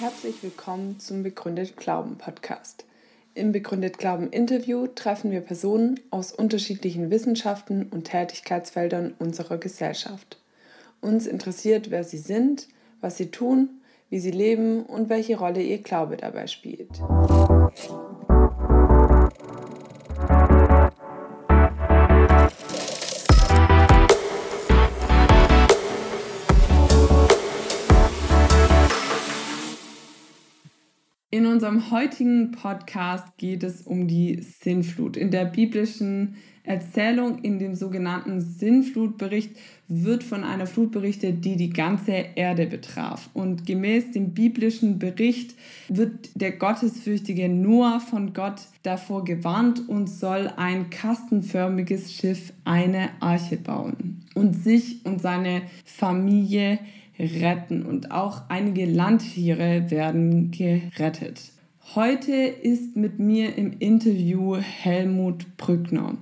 Herzlich willkommen zum Begründet Glauben Podcast. Im Begründet Glauben Interview treffen wir Personen aus unterschiedlichen Wissenschaften und Tätigkeitsfeldern unserer Gesellschaft. Uns interessiert, wer sie sind, was sie tun, wie sie leben und welche Rolle ihr Glaube dabei spielt. In unserem heutigen Podcast geht es um die Sinnflut. In der biblischen Erzählung, in dem sogenannten Sinnflutbericht, wird von einer Flut berichtet, die die ganze Erde betraf. Und gemäß dem biblischen Bericht wird der gottesfürchtige Noah von Gott davor gewarnt und soll ein kastenförmiges Schiff, eine Arche bauen und sich und seine Familie retten und auch einige Landtiere werden gerettet. Heute ist mit mir im Interview Helmut Brückner.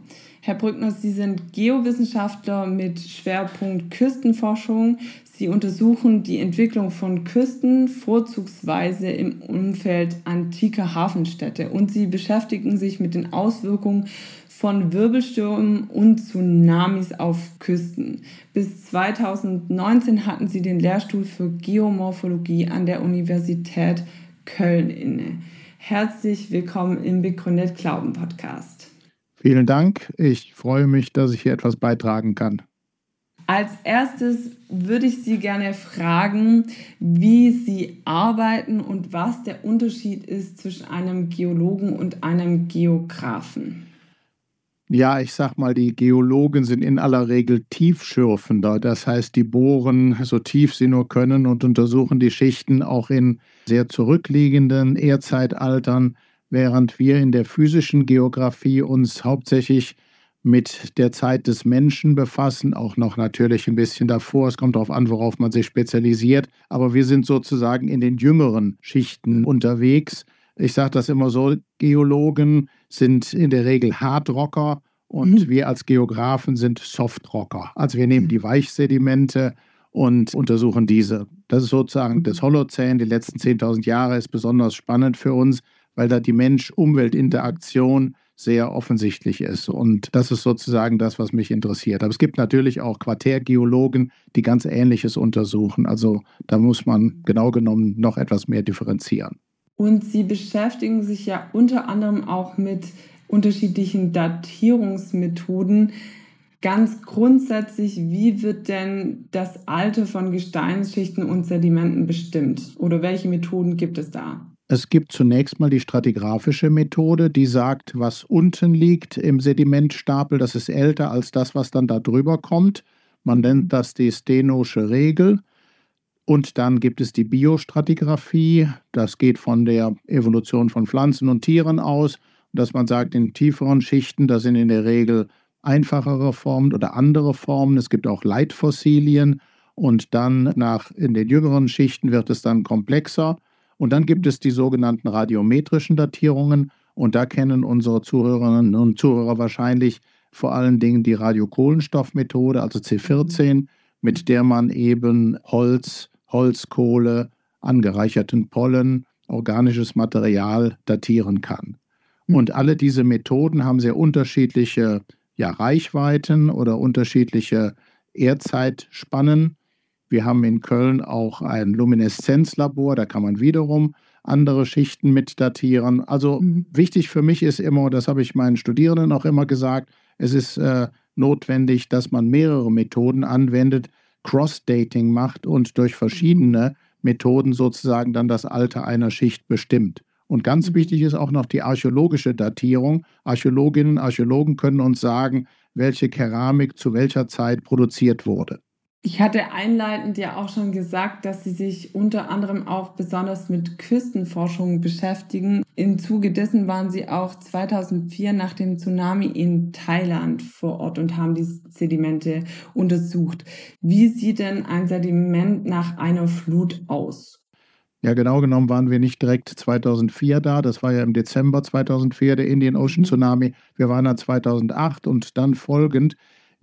Herr Brückner, Sie sind Geowissenschaftler mit Schwerpunkt Küstenforschung. Sie untersuchen die Entwicklung von Küsten, vorzugsweise im Umfeld antiker Hafenstädte. Und Sie beschäftigen sich mit den Auswirkungen von Wirbelstürmen und Tsunamis auf Küsten. Bis 2019 hatten sie den Lehrstuhl für Geomorphologie an der Universität Köln inne. Herzlich willkommen im Begründet Glauben Podcast. Vielen Dank. Ich freue mich, dass ich hier etwas beitragen kann. Als erstes würde ich Sie gerne fragen, wie Sie arbeiten und was der Unterschied ist zwischen einem Geologen und einem Geografen. Ja, ich sag mal, die Geologen sind in aller Regel tiefschürfender. Das heißt, die bohren so tief sie nur können und untersuchen die Schichten auch in sehr zurückliegenden Erdzeitaltern, während wir in der physischen Geografie uns hauptsächlich mit der Zeit des Menschen befassen, auch noch natürlich ein bisschen davor. Es kommt darauf an, worauf man sich spezialisiert. Aber wir sind sozusagen in den jüngeren Schichten unterwegs. Ich sage das immer so, Geologen sind in der Regel Hardrocker und mhm. wir als Geografen sind Softrocker. Also wir nehmen die Weichsedimente und untersuchen diese. Das ist sozusagen das Holozän. Die letzten 10.000 Jahre ist besonders spannend für uns, weil da die Mensch-Umwelt-Interaktion sehr offensichtlich ist. Und das ist sozusagen das, was mich interessiert. Aber es gibt natürlich auch Quartärgeologen, die ganz Ähnliches untersuchen. Also da muss man genau genommen noch etwas mehr differenzieren. Und Sie beschäftigen sich ja unter anderem auch mit unterschiedlichen Datierungsmethoden. Ganz grundsätzlich, wie wird denn das Alter von Gesteinsschichten und Sedimenten bestimmt? Oder welche Methoden gibt es da? Es gibt zunächst mal die stratigraphische Methode, die sagt, was unten liegt im Sedimentstapel, das ist älter als das, was dann da drüber kommt. Man nennt das die stenosche Regel. Und dann gibt es die Biostratigraphie. Das geht von der Evolution von Pflanzen und Tieren aus, dass man sagt, in tieferen Schichten, da sind in der Regel einfachere Formen oder andere Formen. Es gibt auch Leitfossilien. Und dann nach in den jüngeren Schichten wird es dann komplexer. Und dann gibt es die sogenannten radiometrischen Datierungen. Und da kennen unsere Zuhörerinnen und Zuhörer wahrscheinlich vor allen Dingen die Radiokohlenstoffmethode, also C14, mit der man eben Holz, Holzkohle, angereicherten Pollen, organisches Material datieren kann. Hm. Und alle diese Methoden haben sehr unterschiedliche ja, Reichweiten oder unterschiedliche Erdzeitspannen. Wir haben in Köln auch ein Lumineszenzlabor, da kann man wiederum andere Schichten mit datieren. Also mhm. wichtig für mich ist immer, das habe ich meinen Studierenden auch immer gesagt, es ist äh, notwendig, dass man mehrere Methoden anwendet, Cross-Dating macht und durch verschiedene Methoden sozusagen dann das Alter einer Schicht bestimmt. Und ganz mhm. wichtig ist auch noch die archäologische Datierung. Archäologinnen und Archäologen können uns sagen, welche Keramik zu welcher Zeit produziert wurde. Ich hatte einleitend ja auch schon gesagt, dass Sie sich unter anderem auch besonders mit Küstenforschung beschäftigen. Im Zuge dessen waren Sie auch 2004 nach dem Tsunami in Thailand vor Ort und haben die Sedimente untersucht. Wie sieht denn ein Sediment nach einer Flut aus? Ja, genau genommen waren wir nicht direkt 2004 da. Das war ja im Dezember 2004 der Indian Ocean mhm. Tsunami. Wir waren dann 2008 und dann folgend.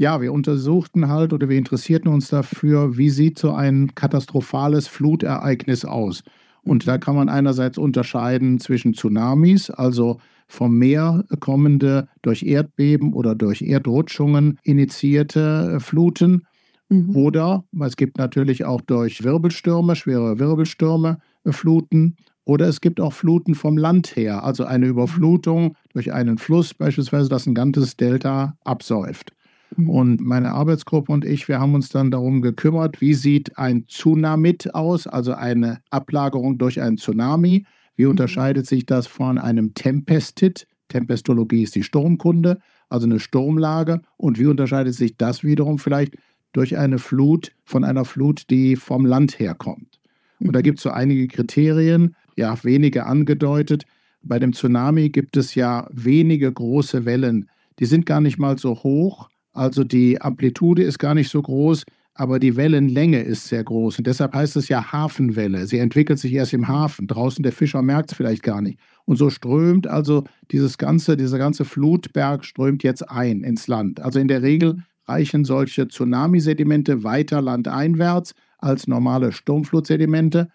Ja, wir untersuchten halt oder wir interessierten uns dafür, wie sieht so ein katastrophales Flutereignis aus. Und da kann man einerseits unterscheiden zwischen Tsunamis, also vom Meer kommende, durch Erdbeben oder durch Erdrutschungen initiierte Fluten. Mhm. Oder es gibt natürlich auch durch Wirbelstürme, schwere Wirbelstürme, äh, Fluten. Oder es gibt auch Fluten vom Land her, also eine Überflutung durch einen Fluss beispielsweise, das ein ganzes Delta absäuft. Und meine Arbeitsgruppe und ich, wir haben uns dann darum gekümmert, wie sieht ein Tsunamit aus, also eine Ablagerung durch einen Tsunami. Wie unterscheidet sich das von einem Tempestit? Tempestologie ist die Sturmkunde, also eine Sturmlage. Und wie unterscheidet sich das wiederum vielleicht durch eine Flut von einer Flut, die vom Land herkommt? Und da mhm. gibt es so einige Kriterien, ja, wenige angedeutet. Bei dem Tsunami gibt es ja wenige große Wellen. Die sind gar nicht mal so hoch, also die Amplitude ist gar nicht so groß, aber die Wellenlänge ist sehr groß. Und deshalb heißt es ja Hafenwelle. Sie entwickelt sich erst im Hafen. Draußen der Fischer merkt es vielleicht gar nicht. Und so strömt also dieses ganze, dieser ganze Flutberg strömt jetzt ein ins Land. Also in der Regel reichen solche Tsunamisedimente weiter landeinwärts als normale Sturmflutsedimente.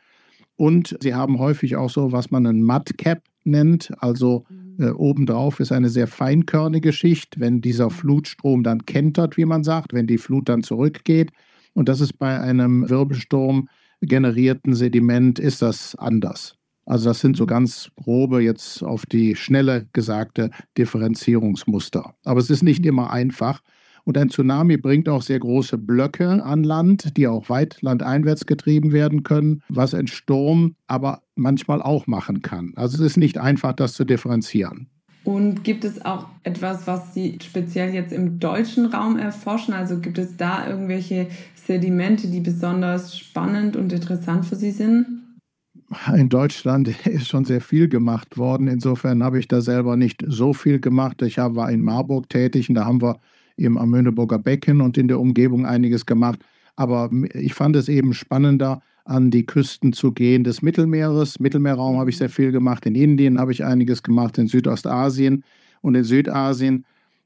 Und sie haben häufig auch so, was man einen Mudcap nennt, also äh, obendrauf ist eine sehr feinkörnige Schicht, wenn dieser Flutstrom dann kentert, wie man sagt, wenn die Flut dann zurückgeht. Und das ist bei einem Wirbelsturm generierten Sediment ist das anders. Also das sind so ganz grobe jetzt auf die schnelle gesagte Differenzierungsmuster. Aber es ist nicht immer einfach. Und ein Tsunami bringt auch sehr große Blöcke an Land, die auch weit landeinwärts getrieben werden können, was ein Sturm aber manchmal auch machen kann. Also es ist nicht einfach, das zu differenzieren. Und gibt es auch etwas, was Sie speziell jetzt im deutschen Raum erforschen? Also gibt es da irgendwelche Sedimente, die besonders spannend und interessant für Sie sind? In Deutschland ist schon sehr viel gemacht worden. Insofern habe ich da selber nicht so viel gemacht. Ich war in Marburg tätig und da haben wir eben am Möhneburger Becken und in der Umgebung einiges gemacht. Aber ich fand es eben spannender, an die Küsten zu gehen des Mittelmeeres. Mittelmeerraum habe ich sehr viel gemacht, in Indien habe ich einiges gemacht, in Südostasien und in Südasien.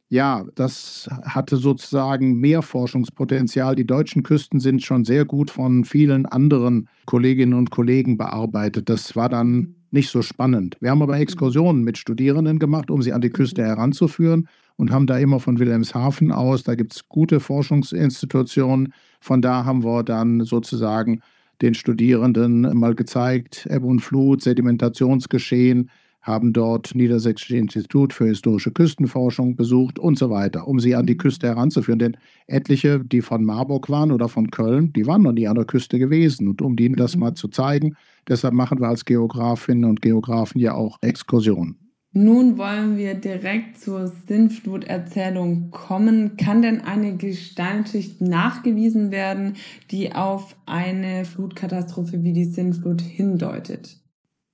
Ja, das hatte sozusagen mehr Forschungspotenzial. Die deutschen Küsten sind schon sehr gut von vielen anderen Kolleginnen und Kollegen bearbeitet. Das war dann nicht so spannend. Wir haben aber Exkursionen mit Studierenden gemacht, um sie an die Küste heranzuführen und haben da immer von Wilhelmshaven aus, da gibt es gute Forschungsinstitutionen. Von da haben wir dann sozusagen den Studierenden mal gezeigt, Ebbe und Flut, Sedimentationsgeschehen, haben dort Niedersächsische Institut für historische Küstenforschung besucht und so weiter, um sie an die Küste heranzuführen. Denn etliche, die von Marburg waren oder von Köln, die waren noch nie an der Küste gewesen. Und um ihnen das mhm. mal zu zeigen, deshalb machen wir als Geografinnen und Geografen ja auch Exkursionen. Nun wollen wir direkt zur Sinnfluterzählung kommen. Kann denn eine Gesteinsschicht nachgewiesen werden, die auf eine Flutkatastrophe wie die Sinnflut hindeutet?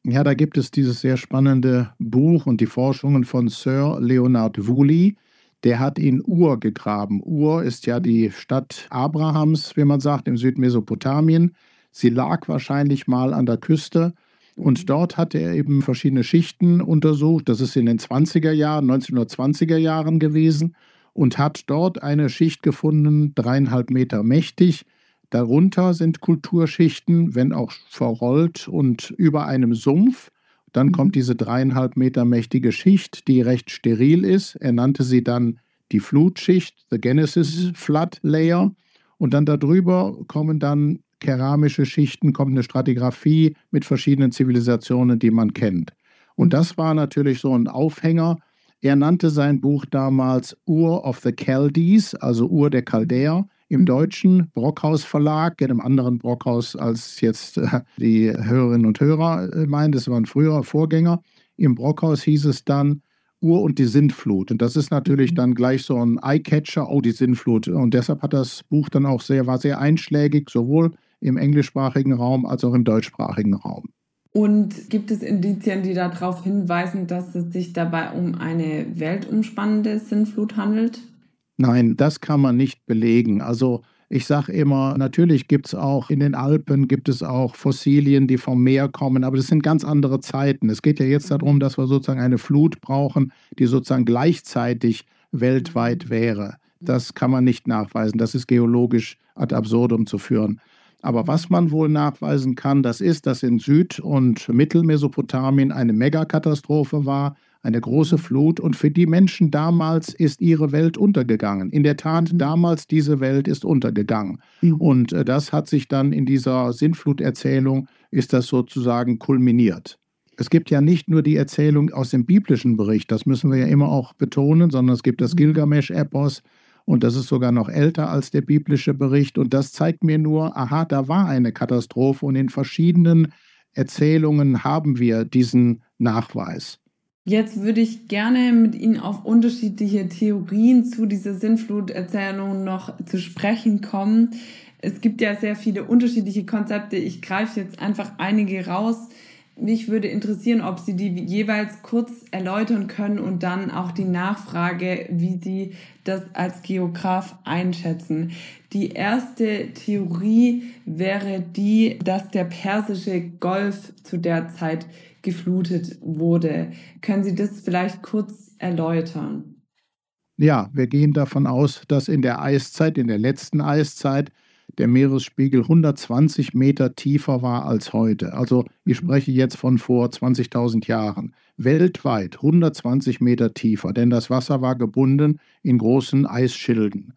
Ja, da gibt es dieses sehr spannende Buch und die Forschungen von Sir Leonard Woolley. Der hat in Ur gegraben. Ur ist ja die Stadt Abrahams, wie man sagt, im Südmesopotamien. Sie lag wahrscheinlich mal an der Küste und dort hat er eben verschiedene Schichten untersucht. Das ist in den 20er Jahren, 1920er Jahren gewesen und hat dort eine Schicht gefunden, dreieinhalb Meter mächtig. Darunter sind Kulturschichten, wenn auch verrollt und über einem Sumpf. Dann kommt mhm. diese dreieinhalb Meter mächtige Schicht, die recht steril ist. Er nannte sie dann die Flutschicht, the Genesis mhm. Flood Layer. Und dann darüber kommen dann keramische Schichten, kommt eine Stratigraphie mit verschiedenen Zivilisationen, die man kennt. Und das war natürlich so ein Aufhänger. Er nannte sein Buch damals Ur of the Chaldees, also Ur der Chaldäer, im deutschen Brockhaus Verlag, in einem anderen Brockhaus als jetzt äh, die Hörerinnen und Hörer äh, meinen. Das war ein früherer Vorgänger. Im Brockhaus hieß es dann Ur und die Sintflut. Und das ist natürlich dann gleich so ein Eyecatcher, oh, die Sintflut. Und deshalb hat das Buch dann auch sehr, war sehr einschlägig, sowohl im englischsprachigen Raum als auch im deutschsprachigen Raum. Und gibt es Indizien, die darauf hinweisen, dass es sich dabei um eine weltumspannende Sinnflut handelt? Nein, das kann man nicht belegen. Also Ich sage immer, natürlich gibt es auch in den Alpen, gibt es auch Fossilien, die vom Meer kommen, aber das sind ganz andere Zeiten. Es geht ja jetzt darum, dass wir sozusagen eine Flut brauchen, die sozusagen gleichzeitig weltweit wäre. Das kann man nicht nachweisen. Das ist geologisch ad absurdum zu führen. Aber was man wohl nachweisen kann, das ist, dass in Süd- und Mittelmesopotamien eine Megakatastrophe war, eine große Flut und für die Menschen damals ist ihre Welt untergegangen. In der Tat, mhm. damals diese Welt ist untergegangen. Und äh, das hat sich dann in dieser Sintfluterzählung, ist das sozusagen kulminiert. Es gibt ja nicht nur die Erzählung aus dem biblischen Bericht, das müssen wir ja immer auch betonen, sondern es gibt das mhm. Gilgamesch-Epos und das ist sogar noch älter als der biblische Bericht und das zeigt mir nur, aha, da war eine Katastrophe und in verschiedenen Erzählungen haben wir diesen Nachweis. Jetzt würde ich gerne mit Ihnen auf unterschiedliche Theorien zu dieser Sinnfluterzählung noch zu sprechen kommen. Es gibt ja sehr viele unterschiedliche Konzepte. Ich greife jetzt einfach einige raus. Mich würde interessieren, ob Sie die jeweils kurz erläutern können und dann auch die Nachfrage, wie Sie das als Geograf einschätzen. Die erste Theorie wäre die, dass der Persische Golf zu der Zeit geflutet wurde. Können Sie das vielleicht kurz erläutern? Ja, wir gehen davon aus, dass in der Eiszeit, in der letzten Eiszeit, der Meeresspiegel 120 Meter tiefer war als heute. Also ich spreche jetzt von vor 20.000 Jahren. Weltweit 120 Meter tiefer, denn das Wasser war gebunden in großen Eisschilden.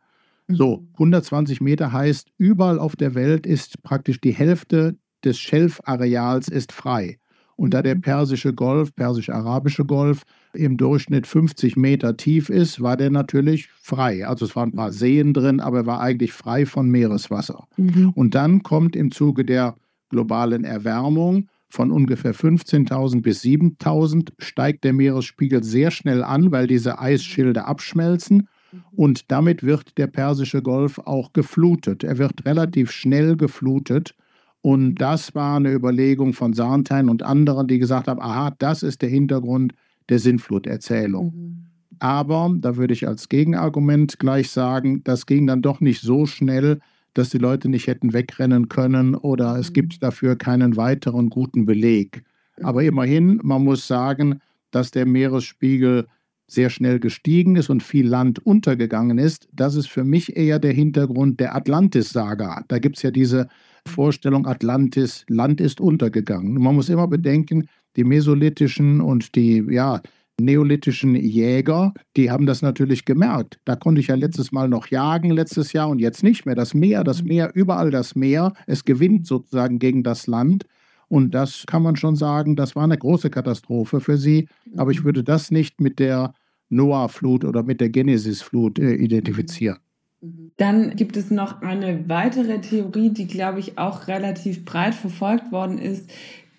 So, 120 Meter heißt, überall auf der Welt ist praktisch die Hälfte des Schelfareals ist frei. Und da der Persische Golf, Persisch-Arabische Golf, im Durchschnitt 50 Meter tief ist, war der natürlich frei. Also es waren ein paar Seen drin, aber er war eigentlich frei von Meereswasser. Mhm. Und dann kommt im Zuge der globalen Erwärmung von ungefähr 15.000 bis 7.000 steigt der Meeresspiegel sehr schnell an, weil diese Eisschilde abschmelzen. Und damit wird der Persische Golf auch geflutet. Er wird relativ schnell geflutet. Und das war eine Überlegung von Sarntein und anderen, die gesagt haben, aha, das ist der Hintergrund der Sintfluterzählung. Mhm. Aber, da würde ich als Gegenargument gleich sagen, das ging dann doch nicht so schnell, dass die Leute nicht hätten wegrennen können oder es mhm. gibt dafür keinen weiteren guten Beleg. Aber immerhin, man muss sagen, dass der Meeresspiegel sehr schnell gestiegen ist und viel Land untergegangen ist. Das ist für mich eher der Hintergrund der Atlantis-Saga. Da gibt es ja diese Vorstellung Atlantis, Land ist untergegangen. Man muss immer bedenken, die mesolithischen und die ja, neolithischen Jäger, die haben das natürlich gemerkt. Da konnte ich ja letztes Mal noch jagen, letztes Jahr und jetzt nicht mehr. Das Meer, das Meer, überall das Meer, es gewinnt sozusagen gegen das Land. Und das kann man schon sagen, das war eine große Katastrophe für sie. Aber ich würde das nicht mit der Noah-Flut oder mit der Genesis-Flut äh, identifizieren. Mhm. Dann gibt es noch eine weitere Theorie, die, glaube ich, auch relativ breit verfolgt worden ist.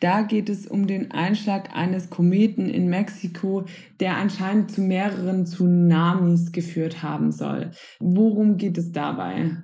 Da geht es um den Einschlag eines Kometen in Mexiko, der anscheinend zu mehreren Tsunamis geführt haben soll. Worum geht es dabei?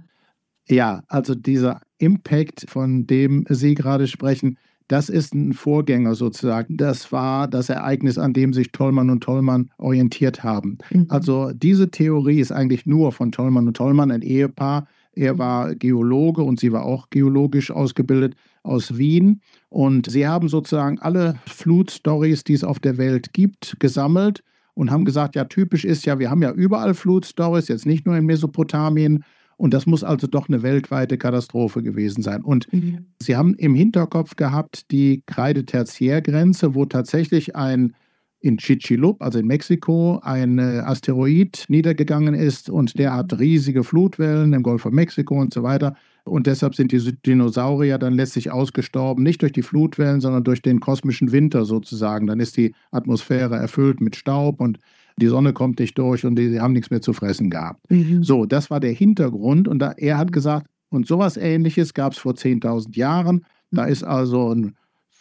Ja, also dieser Impact, von dem Sie gerade sprechen, das ist ein Vorgänger sozusagen. Das war das Ereignis, an dem sich Tollmann und Tollmann orientiert haben. Mhm. Also diese Theorie ist eigentlich nur von Tollmann und Tollmann, ein Ehepaar. Er war Geologe und sie war auch geologisch ausgebildet aus Wien. Und sie haben sozusagen alle Flutstories, die es auf der Welt gibt, gesammelt und haben gesagt, ja, typisch ist ja, wir haben ja überall Flutstories, jetzt nicht nur in Mesopotamien, und das muss also doch eine weltweite Katastrophe gewesen sein. Und mhm. Sie haben im Hinterkopf gehabt die Kreidetertiärgrenze, wo tatsächlich ein in Chichilup, also in Mexiko, ein äh, Asteroid niedergegangen ist und der hat riesige Flutwellen im Golf von Mexiko und so weiter. Und deshalb sind die Dinosaurier dann letztlich ausgestorben, nicht durch die Flutwellen, sondern durch den kosmischen Winter sozusagen. Dann ist die Atmosphäre erfüllt mit Staub und die Sonne kommt nicht durch und die, die haben nichts mehr zu fressen gehabt. Mhm. So, das war der Hintergrund und da, er hat gesagt, und sowas ähnliches gab es vor 10.000 Jahren. Da ist also ein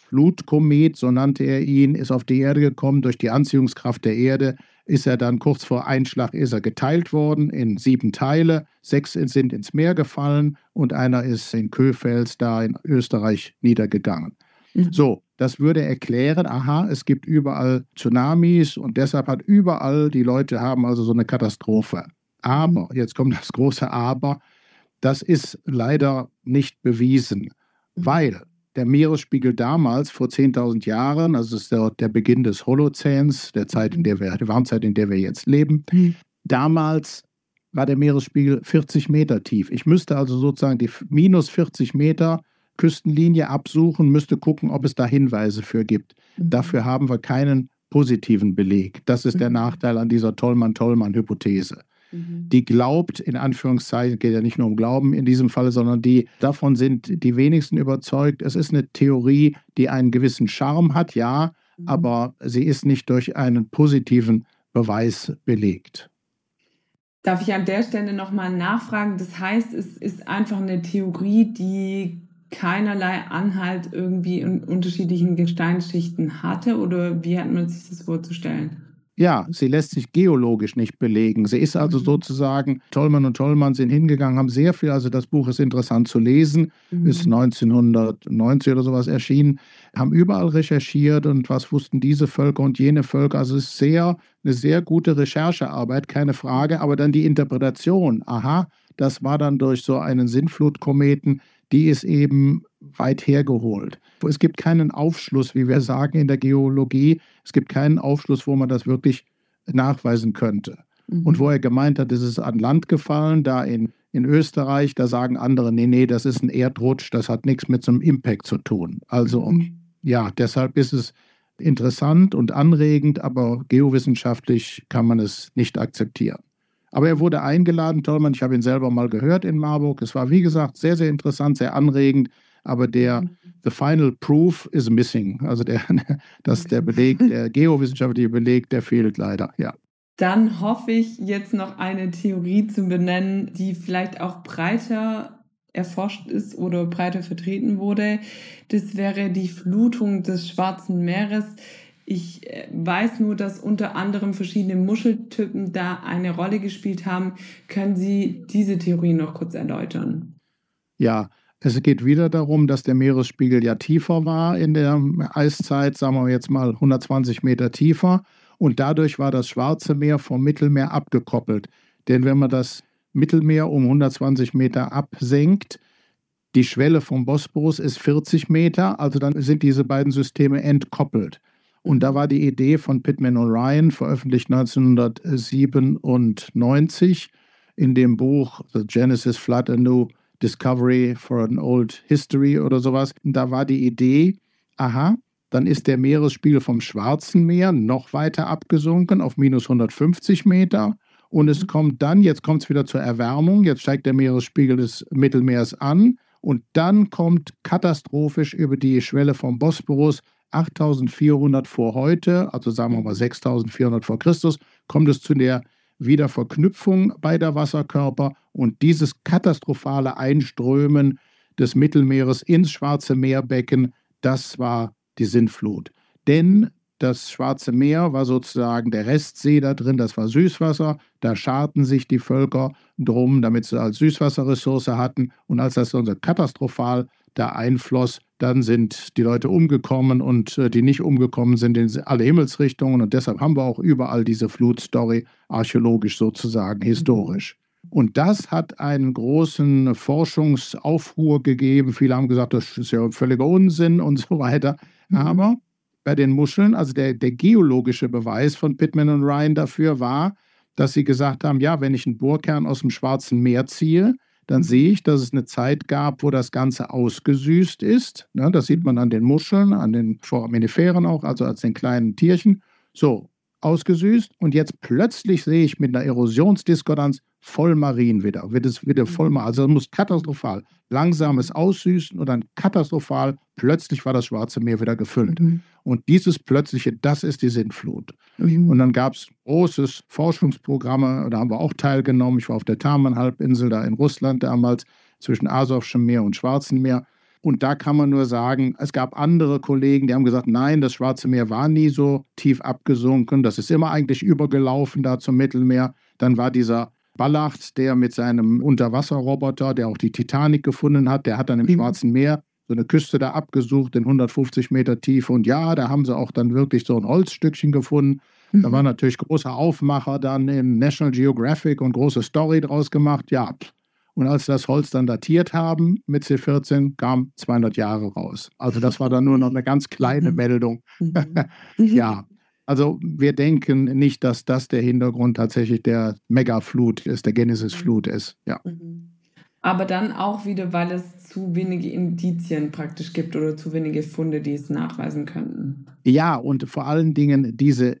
Flutkomet, so nannte er ihn, ist auf die Erde gekommen. Durch die Anziehungskraft der Erde ist er dann kurz vor Einschlag ist er geteilt worden in sieben Teile. Sechs sind ins Meer gefallen und einer ist in Köfels da in Österreich niedergegangen. Mhm. So, das würde erklären, aha, es gibt überall Tsunamis und deshalb hat überall, die Leute haben also so eine Katastrophe. Aber, jetzt kommt das große Aber, Das ist leider nicht bewiesen, mhm. weil der Meeresspiegel damals, vor 10.000 Jahren, also ist der, der Beginn des Holozäns, der Zeit, in der wir, der Warmzeit, in der wir jetzt leben, mhm. damals war der Meeresspiegel 40 Meter tief. Ich müsste also sozusagen die minus 40 Meter Küstenlinie absuchen, müsste gucken, ob es da Hinweise für gibt. Mhm. Dafür haben wir keinen positiven Beleg. Das ist der mhm. Nachteil an dieser Tollmann-Tollmann-Hypothese. Mhm. Die glaubt, in Anführungszeichen, geht ja nicht nur um Glauben in diesem Fall, sondern die, davon sind die wenigsten überzeugt. Es ist eine Theorie, die einen gewissen Charme hat, ja, mhm. aber sie ist nicht durch einen positiven Beweis belegt. Darf ich an der Stelle nochmal nachfragen? Das heißt, es ist einfach eine Theorie, die keinerlei Anhalt irgendwie in unterschiedlichen Gesteinsschichten hatte oder wie hat man sich das vorzustellen? Ja, sie lässt sich geologisch nicht belegen. Sie ist also mhm. sozusagen, Tollmann und Tollmann sind hingegangen, haben sehr viel, also das Buch ist interessant zu lesen, mhm. ist 1990 oder sowas erschienen, haben überall recherchiert und was wussten diese Völker und jene Völker. Also es ist sehr, eine sehr gute Recherchearbeit, keine Frage, aber dann die Interpretation, aha, das war dann durch so einen Sintflutkometen, die ist eben weit hergeholt. Es gibt keinen Aufschluss, wie wir sagen in der Geologie, es gibt keinen Aufschluss, wo man das wirklich nachweisen könnte. Mhm. Und wo er gemeint hat, es ist an Land gefallen, da in, in Österreich, da sagen andere, nee, nee, das ist ein Erdrutsch, das hat nichts mit so einem Impact zu tun. Also mhm. ja, deshalb ist es interessant und anregend, aber geowissenschaftlich kann man es nicht akzeptieren. Aber er wurde eingeladen, Tollmann, ich habe ihn selber mal gehört in Marburg. Es war, wie gesagt, sehr, sehr interessant, sehr anregend aber der mhm. The Final Proof is missing. Also der, das, der Beleg, der geowissenschaftliche Beleg, der fehlt leider, ja. Dann hoffe ich jetzt noch eine Theorie zu benennen, die vielleicht auch breiter erforscht ist oder breiter vertreten wurde. Das wäre die Flutung des Schwarzen Meeres. Ich äh, weiß nur, dass unter anderem verschiedene Muscheltypen da eine Rolle gespielt haben. Können Sie diese Theorie noch kurz erläutern? Ja, es geht wieder darum, dass der Meeresspiegel ja tiefer war in der Eiszeit, sagen wir jetzt mal 120 Meter tiefer. Und dadurch war das Schwarze Meer vom Mittelmeer abgekoppelt. Denn wenn man das Mittelmeer um 120 Meter absenkt, die Schwelle vom Bosporus ist 40 Meter, also dann sind diese beiden Systeme entkoppelt. Und da war die Idee von Pittman und Ryan, veröffentlicht 1997 in dem Buch The Genesis Flood, a New Discovery for an Old History oder sowas. Da war die Idee, aha, dann ist der Meeresspiegel vom Schwarzen Meer noch weiter abgesunken auf minus 150 Meter. Und es mhm. kommt dann, jetzt kommt es wieder zur Erwärmung, jetzt steigt der Meeresspiegel des Mittelmeers an und dann kommt katastrophisch über die Schwelle vom Bosporus 8400 vor heute, also sagen wir mal 6400 vor Christus, kommt es zu der Wiederverknüpfung beider Wasserkörper und dieses katastrophale Einströmen des Mittelmeeres ins Schwarze Meerbecken, das war die Sintflut. Denn das Schwarze Meer war sozusagen der Restsee da drin, das war Süßwasser. Da scharten sich die Völker drum, damit sie als Süßwasserressource hatten. Und als das so katastrophal da einfloss, dann sind die Leute umgekommen und äh, die nicht umgekommen sind in alle Himmelsrichtungen. Und deshalb haben wir auch überall diese Flutstory, archäologisch sozusagen, historisch. Und das hat einen großen Forschungsaufruhr gegeben. Viele haben gesagt, das ist ja völliger Unsinn und so weiter. Mhm. Aber bei den Muscheln, also der, der geologische Beweis von Pittman und Ryan dafür war, dass sie gesagt haben, ja, wenn ich einen Bohrkern aus dem Schwarzen Meer ziehe, dann sehe ich, dass es eine Zeit gab, wo das Ganze ausgesüßt ist. Ne, das sieht man an den Muscheln, an den Foraminiferen auch, also als den kleinen Tierchen. So, ausgesüßt und jetzt plötzlich sehe ich mit einer Erosionsdiskordanz Vollmarin wieder, wird es wieder mhm. vollmarin. Also es muss katastrophal, langsames Aussüßen und dann katastrophal, plötzlich war das Schwarze Meer wieder gefüllt. Mhm. Und dieses plötzliche, das ist die Sintflut. Mhm. Und dann gab es großes Forschungsprogramme, da haben wir auch teilgenommen. Ich war auf der Taman-Halbinsel da in Russland damals, zwischen Asowschem Meer und Schwarzen Meer. Und da kann man nur sagen, es gab andere Kollegen, die haben gesagt, nein, das Schwarze Meer war nie so tief abgesunken, das ist immer eigentlich übergelaufen da zum Mittelmeer. Dann war dieser Ballacht, der mit seinem Unterwasserroboter, der auch die Titanic gefunden hat, der hat dann im mhm. Schwarzen Meer so eine Küste da abgesucht in 150 Meter Tiefe. Und ja, da haben sie auch dann wirklich so ein Holzstückchen gefunden. Mhm. Da war natürlich großer Aufmacher dann in National Geographic und große Story draus gemacht. Ja, Und als sie das Holz dann datiert haben mit C14, kam 200 Jahre raus. Also das war dann nur noch eine ganz kleine mhm. Meldung. Mhm. ja, also wir denken nicht, dass das der Hintergrund tatsächlich der Megaflut ist, der Genesis-Flut ist. Ja. Aber dann auch wieder, weil es zu wenige Indizien praktisch gibt oder zu wenige Funde, die es nachweisen könnten. Ja, und vor allen Dingen diese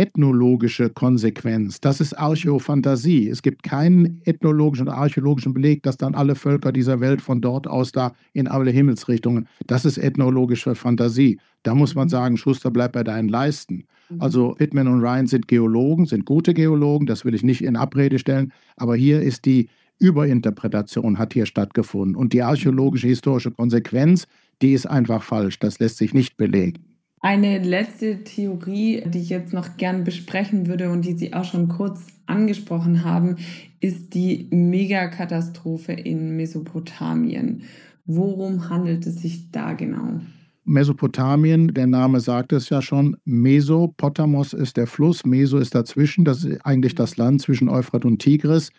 ethnologische Konsequenz. Das ist Archäophantasie. Es gibt keinen ethnologischen oder archäologischen Beleg, dass dann alle Völker dieser Welt von dort aus da in alle Himmelsrichtungen. Das ist ethnologische Fantasie. Da muss man mhm. sagen, Schuster, bleib bei deinen Leisten. Mhm. Also Pittman und Ryan sind Geologen, sind gute Geologen, das will ich nicht in Abrede stellen, aber hier ist die Überinterpretation hat hier stattgefunden und die archäologische historische Konsequenz, die ist einfach falsch, das lässt sich nicht belegen. Eine letzte Theorie, die ich jetzt noch gern besprechen würde und die Sie auch schon kurz angesprochen haben, ist die Megakatastrophe in Mesopotamien. Worum handelt es sich da genau? Mesopotamien, der Name sagt es ja schon, Mesopotamos ist der Fluss, Meso ist dazwischen, das ist eigentlich das Land zwischen Euphrat und Tigris.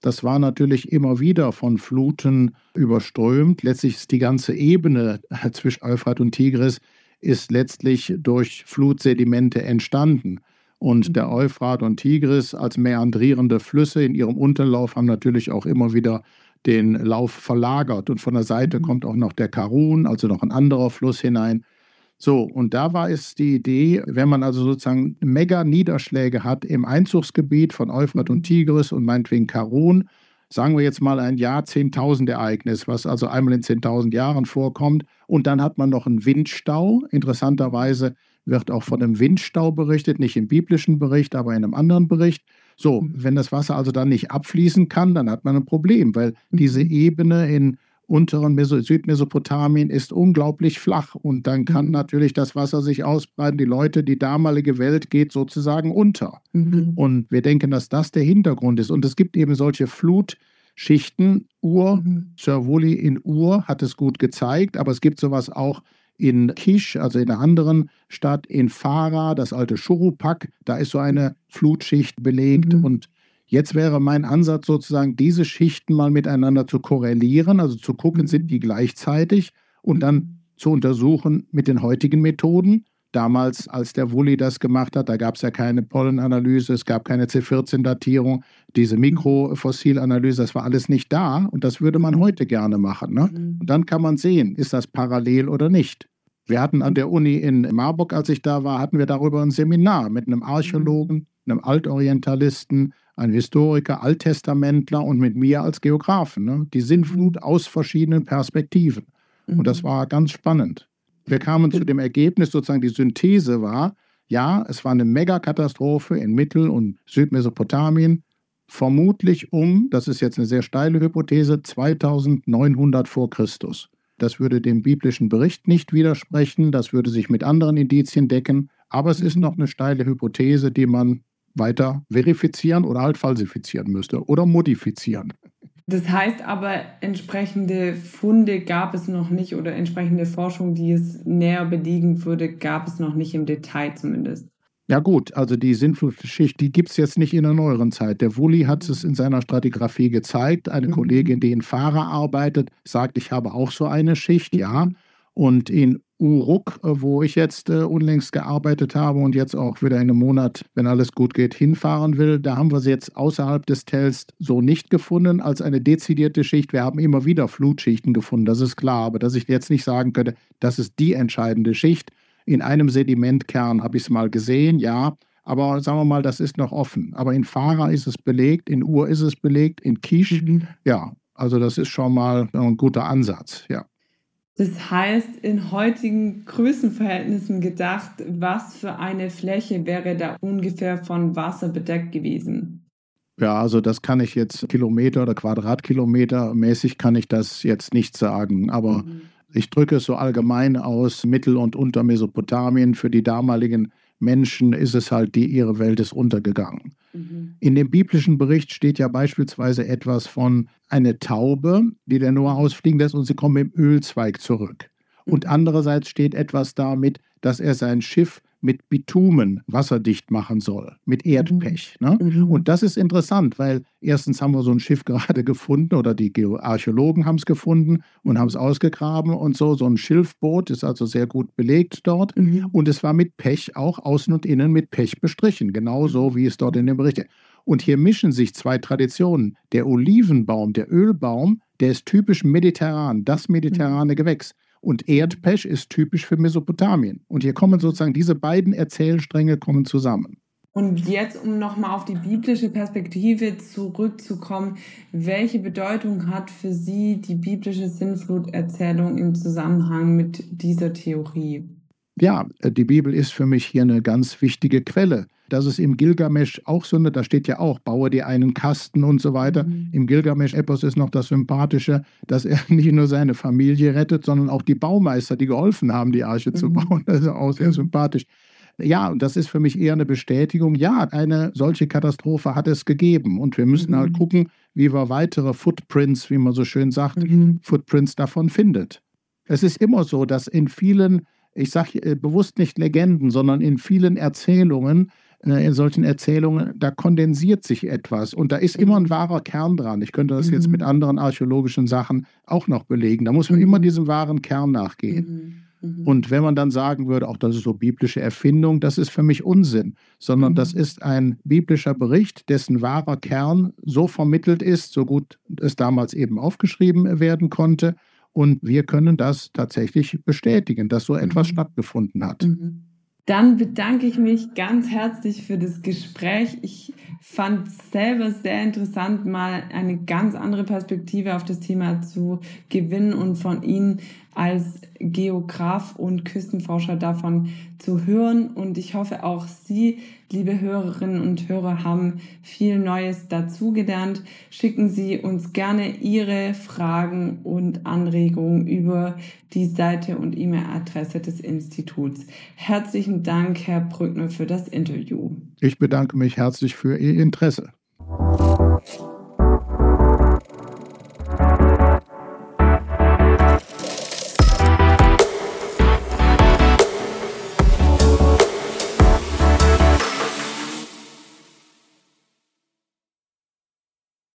Das war natürlich immer wieder von Fluten überströmt. Letztlich ist die ganze Ebene zwischen Euphrat und Tigris ist letztlich durch Flutsedimente entstanden. Und der mhm. Euphrat und Tigris als meandrierende Flüsse in ihrem Unterlauf haben natürlich auch immer wieder den Lauf verlagert. Und von der Seite mhm. kommt auch noch der Karun, also noch ein anderer Fluss hinein. So, und da war es die Idee, wenn man also sozusagen Mega-Niederschläge hat im Einzugsgebiet von Euphrat und. Tigris und meinetwegen Karun, sagen wir jetzt mal ein Jahr 10.000 Ereignis, was also einmal in 10.000 Jahren vorkommt. Und dann hat man noch einen Windstau. Interessanterweise wird auch von einem Windstau berichtet, nicht im biblischen Bericht, aber in einem anderen Bericht. So, mhm. wenn das Wasser also dann nicht abfließen kann, dann hat man ein Problem, weil diese mhm. Ebene in unteren Meso Südmesopotamien ist unglaublich flach und dann kann mhm. natürlich das Wasser sich ausbreiten. Die Leute, die damalige Welt geht sozusagen unter. Mhm. Und wir denken, dass das der Hintergrund ist. Und es gibt eben solche Flutschichten. Ur, mhm. Woolley in Ur hat es gut gezeigt, aber es gibt sowas auch in Kish, also in einer anderen Stadt, in Farah, das alte Shurupak, da ist so eine Flutschicht belegt mhm. und Jetzt wäre mein Ansatz sozusagen, diese Schichten mal miteinander zu korrelieren, also zu gucken, sind mhm. die gleichzeitig und dann zu untersuchen mit den heutigen Methoden. Damals, als der Wulli das gemacht hat, da gab es ja keine Pollenanalyse, es gab keine C14-Datierung, diese mhm. Mikrofossilanalyse, das war alles nicht da und das würde man heute gerne machen. Ne? Mhm. Und dann kann man sehen, ist das parallel oder nicht. Wir hatten an der Uni in Marburg, als ich da war, hatten wir darüber ein Seminar mit einem Archäologen, einem Altorientalisten, ein Historiker, Alttestamentler und mit mir als Geografen. Ne? Die Sinnflut mhm. aus verschiedenen Perspektiven. Und das mhm. war ganz spannend. Wir kamen zu dem Ergebnis, sozusagen die Synthese war, ja, es war eine Megakatastrophe in Mittel- und Südmesopotamien, vermutlich um, das ist jetzt eine sehr steile Hypothese, 2900 vor Christus. Das würde dem biblischen Bericht nicht widersprechen, das würde sich mit anderen Indizien decken, aber es ist noch eine steile Hypothese, die man weiter verifizieren oder halt falsifizieren müsste oder modifizieren. Das heißt aber, entsprechende Funde gab es noch nicht oder entsprechende Forschung, die es näher belegen würde, gab es noch nicht im Detail zumindest. Ja gut, also die Sinnflutschicht, die gibt es jetzt nicht in der neueren Zeit. Der Wulli hat es in seiner Stratigraphie gezeigt. Eine mhm. Kollegin, die in Fahrer arbeitet, sagt, ich habe auch so eine Schicht, ja. Und in Uruk, äh, wo ich jetzt äh, unlängst gearbeitet habe und jetzt auch wieder in einem Monat, wenn alles gut geht, hinfahren will. Da haben wir sie jetzt außerhalb des Tells so nicht gefunden als eine dezidierte Schicht. Wir haben immer wieder Flutschichten gefunden, das ist klar. Aber dass ich jetzt nicht sagen könnte, das ist die entscheidende Schicht. In einem Sedimentkern habe ich es mal gesehen, ja. Aber sagen wir mal, das ist noch offen. Aber in Farah ist es belegt, in Ur ist es belegt, in Kisch, mhm. ja. Also das ist schon mal ein guter Ansatz, ja. Das heißt, in heutigen Größenverhältnissen gedacht, was für eine Fläche wäre da ungefähr von Wasser bedeckt gewesen? Ja, also das kann ich jetzt Kilometer oder Quadratkilometer mäßig kann ich das jetzt nicht sagen, aber mhm. ich drücke es so allgemein aus, Mittel- und Untermesopotamien für die damaligen Menschen ist es halt die, ihre Welt ist untergegangen. Mhm. In dem biblischen Bericht steht ja beispielsweise etwas von einer Taube, die der Noah ausfliegen lässt und sie kommen im Ölzweig zurück. Und mhm. andererseits steht etwas damit, dass er sein Schiff mit Bitumen wasserdicht machen soll, mit Erdpech. Mhm. Ne? Mhm. Und das ist interessant, weil erstens haben wir so ein Schiff gerade gefunden oder die Archäologen haben es gefunden und haben es ausgegraben und so. So ein Schilfboot ist also sehr gut belegt dort. Mhm. Und es war mit Pech auch außen und innen mit Pech bestrichen, genauso wie es dort in dem Bericht ist. Und hier mischen sich zwei Traditionen. Der Olivenbaum, der Ölbaum, der ist typisch mediterran, das mediterrane Gewächs. Und Erdpech ist typisch für Mesopotamien. Und hier kommen sozusagen diese beiden Erzählstränge kommen zusammen. Und jetzt, um nochmal auf die biblische Perspektive zurückzukommen, welche Bedeutung hat für Sie die biblische Sinnfluterzählung im Zusammenhang mit dieser Theorie? Ja, die Bibel ist für mich hier eine ganz wichtige Quelle. Das ist im Gilgamesch auch so eine, da steht ja auch, baue dir einen Kasten und so weiter. Mhm. Im Gilgamesch-Epos ist noch das Sympathische, dass er nicht nur seine Familie rettet, sondern auch die Baumeister, die geholfen haben, die Arche mhm. zu bauen. Das ist auch sehr sympathisch. Ja, und das ist für mich eher eine Bestätigung. Ja, eine solche Katastrophe hat es gegeben. Und wir müssen halt mhm. halt gucken, wie wir weitere Footprints, wie man so schön sagt, mhm. Footprints davon findet. Es ist immer so, dass in vielen, ich sage äh, bewusst nicht Legenden, sondern in vielen Erzählungen äh, in solchen Erzählungen, da kondensiert sich etwas und da ist immer ein wahrer Kern dran. Ich könnte das mhm. jetzt mit anderen archäologischen Sachen auch noch belegen. Da muss man mhm. immer diesem wahren Kern nachgehen. Mhm. mhm. Und wenn man dann sagen würde, auch das ist so biblische Erfindung, das ist für mich Unsinn, sondern das mhm. ist ein biblischer Bericht, dessen wahrer Kern so vermittelt ist, so gut es damals eben aufgeschrieben werden konnte. Und wir können das tatsächlich bestätigen, dass so etwas mhm. stattgefunden hat. Mhm. Dann bedanke ich mich ganz herzlich für das Gespräch. Ich fand selber sehr interessant, mal eine ganz andere Perspektive auf das Thema zu gewinnen und von Ihnen als Geograf und Küstenforscher davon zu hören. Und ich hoffe, auch Sie, liebe Hörerinnen und Hörer, haben viel Neues dazugelernt. Schicken Sie uns gerne Ihre Fragen und Anregungen über die Seite und E-Mail-Adresse des Instituts. Herzlichen Dank, Herr Brückner, für das Interview. Ich bedanke mich herzlich für Ihr Interesse.